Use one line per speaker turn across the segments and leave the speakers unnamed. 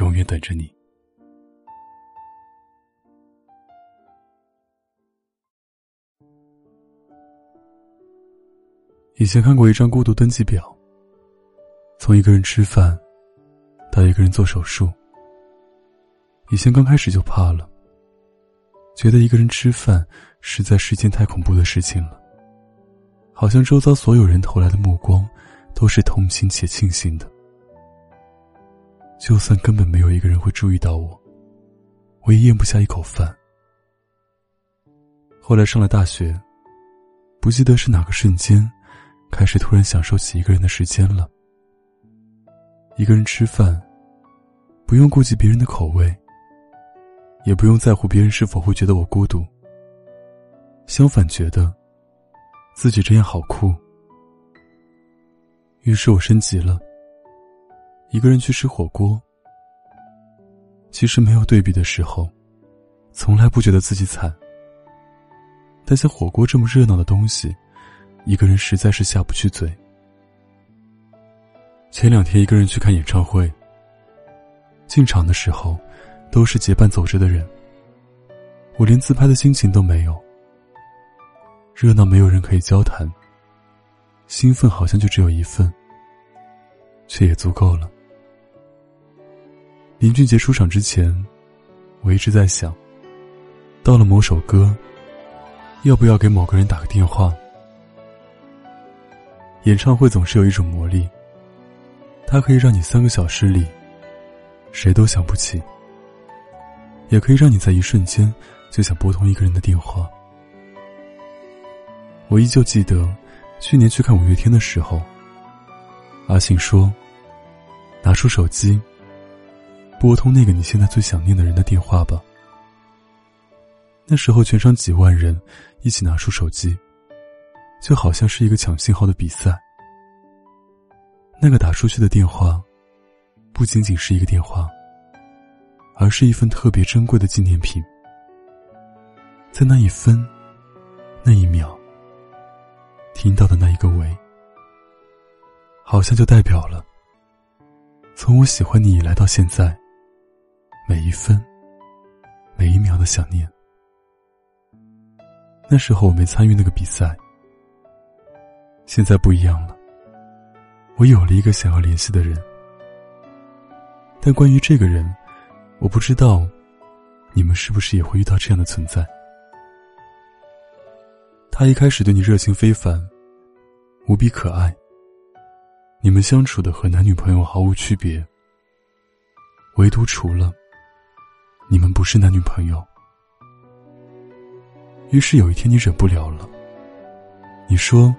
永远等着你。以前看过一张孤独登记表，从一个人吃饭，到一个人做手术。以前刚开始就怕了，觉得一个人吃饭实在是件太恐怖的事情了，好像周遭所有人投来的目光，都是同情且庆幸的。就算根本没有一个人会注意到我，我也咽不下一口饭。后来上了大学，不记得是哪个瞬间，开始突然享受起一个人的时间了。一个人吃饭，不用顾及别人的口味，也不用在乎别人是否会觉得我孤独。相反，觉得自己这样好酷。于是我升级了。一个人去吃火锅，其实没有对比的时候，从来不觉得自己惨。但像火锅这么热闹的东西，一个人实在是下不去嘴。前两天一个人去看演唱会，进场的时候，都是结伴走着的人，我连自拍的心情都没有。热闹没有人可以交谈，兴奋好像就只有一份，却也足够了。林俊杰出场之前，我一直在想，到了某首歌，要不要给某个人打个电话？演唱会总是有一种魔力，它可以让你三个小时里谁都想不起，也可以让你在一瞬间就想拨通一个人的电话。我依旧记得，去年去看五月天的时候，阿信说：“拿出手机。”拨通那个你现在最想念的人的电话吧。那时候全场几万人一起拿出手机，就好像是一个抢信号的比赛。那个打出去的电话，不仅仅是一个电话，而是一份特别珍贵的纪念品。在那一分、那一秒，听到的那一个“喂”，好像就代表了从我喜欢你以来到现在。每一分，每一秒的想念。那时候我没参与那个比赛，现在不一样了。我有了一个想要联系的人，但关于这个人，我不知道你们是不是也会遇到这样的存在。他一开始对你热情非凡，无比可爱，你们相处的和男女朋友毫无区别，唯独除了。你们不是男女朋友，于是有一天你忍不了了。你说：“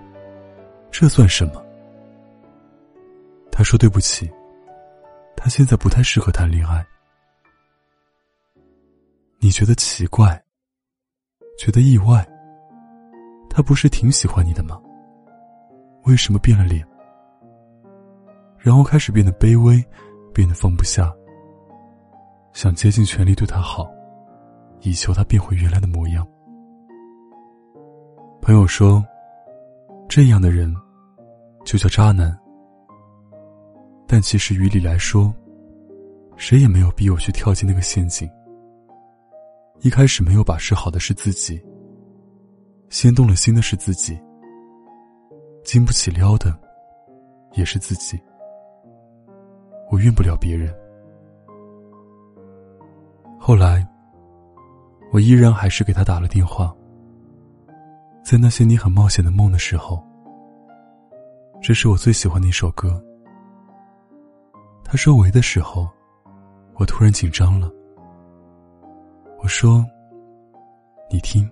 这算什么？”他说：“对不起，他现在不太适合谈恋爱。”你觉得奇怪，觉得意外。他不是挺喜欢你的吗？为什么变了脸？然后开始变得卑微，变得放不下。想竭尽全力对他好，以求他变回原来的模样。朋友说，这样的人就叫渣男。但其实于理来说，谁也没有逼我去跳进那个陷阱。一开始没有把持好的是自己，先动了心的是自己，经不起撩的也是自己。我怨不了别人。后来，我依然还是给他打了电话。在那些你很冒险的梦的时候，这是我最喜欢的一首歌。他说“喂”的时候，我突然紧张了。我说：“你听。”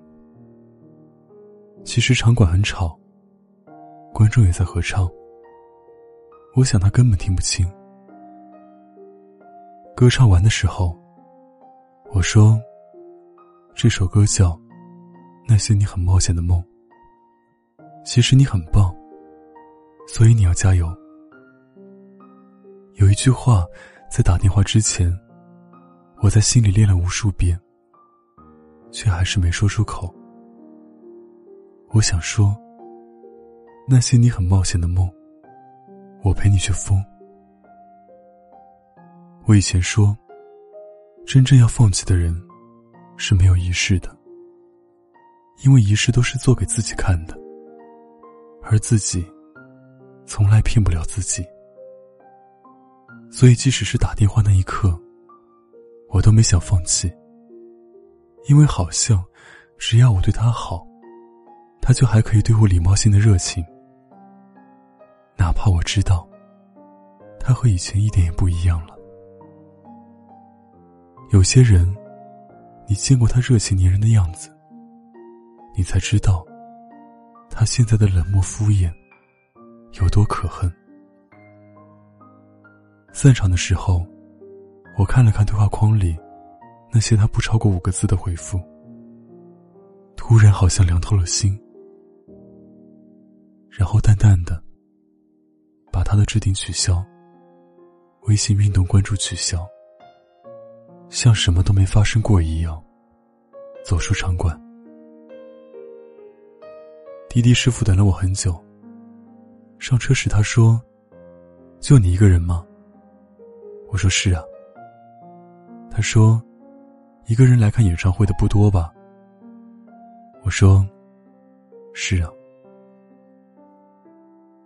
其实场馆很吵，观众也在合唱。我想他根本听不清。歌唱完的时候，我说：“这首歌叫《那些你很冒险的梦》。其实你很棒，所以你要加油。”有一句话，在打电话之前，我在心里练了无数遍，却还是没说出口。我想说，那些你很冒险的梦，我陪你去疯。我以前说，真正要放弃的人，是没有仪式的，因为仪式都是做给自己看的，而自己，从来骗不了自己。所以，即使是打电话那一刻，我都没想放弃，因为好像，只要我对他好。他就还可以对我礼貌性的热情，哪怕我知道，他和以前一点也不一样了。有些人，你见过他热情黏人的样子，你才知道，他现在的冷漠敷衍，有多可恨。散场的时候，我看了看对话框里，那些他不超过五个字的回复，突然好像凉透了心。然后淡淡的把他的置顶取消，微信运动关注取消，像什么都没发生过一样，走出场馆。滴滴师傅等了我很久。上车时他说：“就你一个人吗？”我说：“是啊。”他说：“一个人来看演唱会的不多吧？”我说：“是啊。”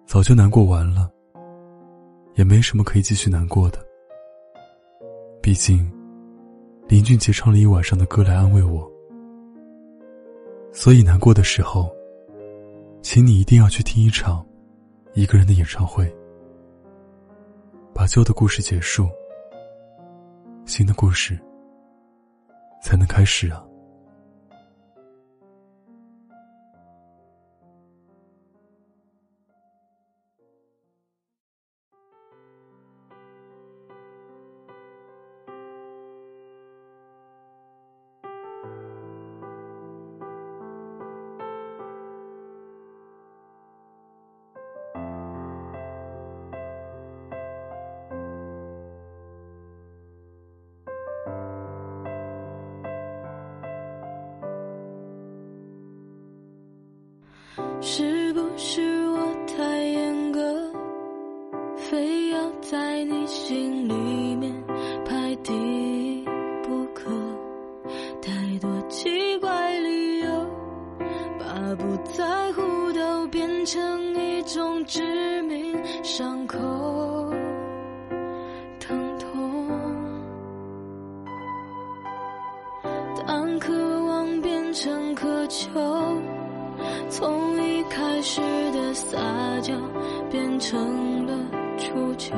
早就难过完了，也没什么可以继续难过的。毕竟，林俊杰唱了一晚上的歌来安慰我，所以难过的时候，请你一定要去听一场一个人的演唱会，把旧的故事结束，新的故事才能开始啊。
是不是我太严格，非要在你心里面排第一不可？太多奇怪理由，把不在乎都变成一种致命伤口，疼痛。当渴望变成渴求。从一开始的撒娇变成了出糗。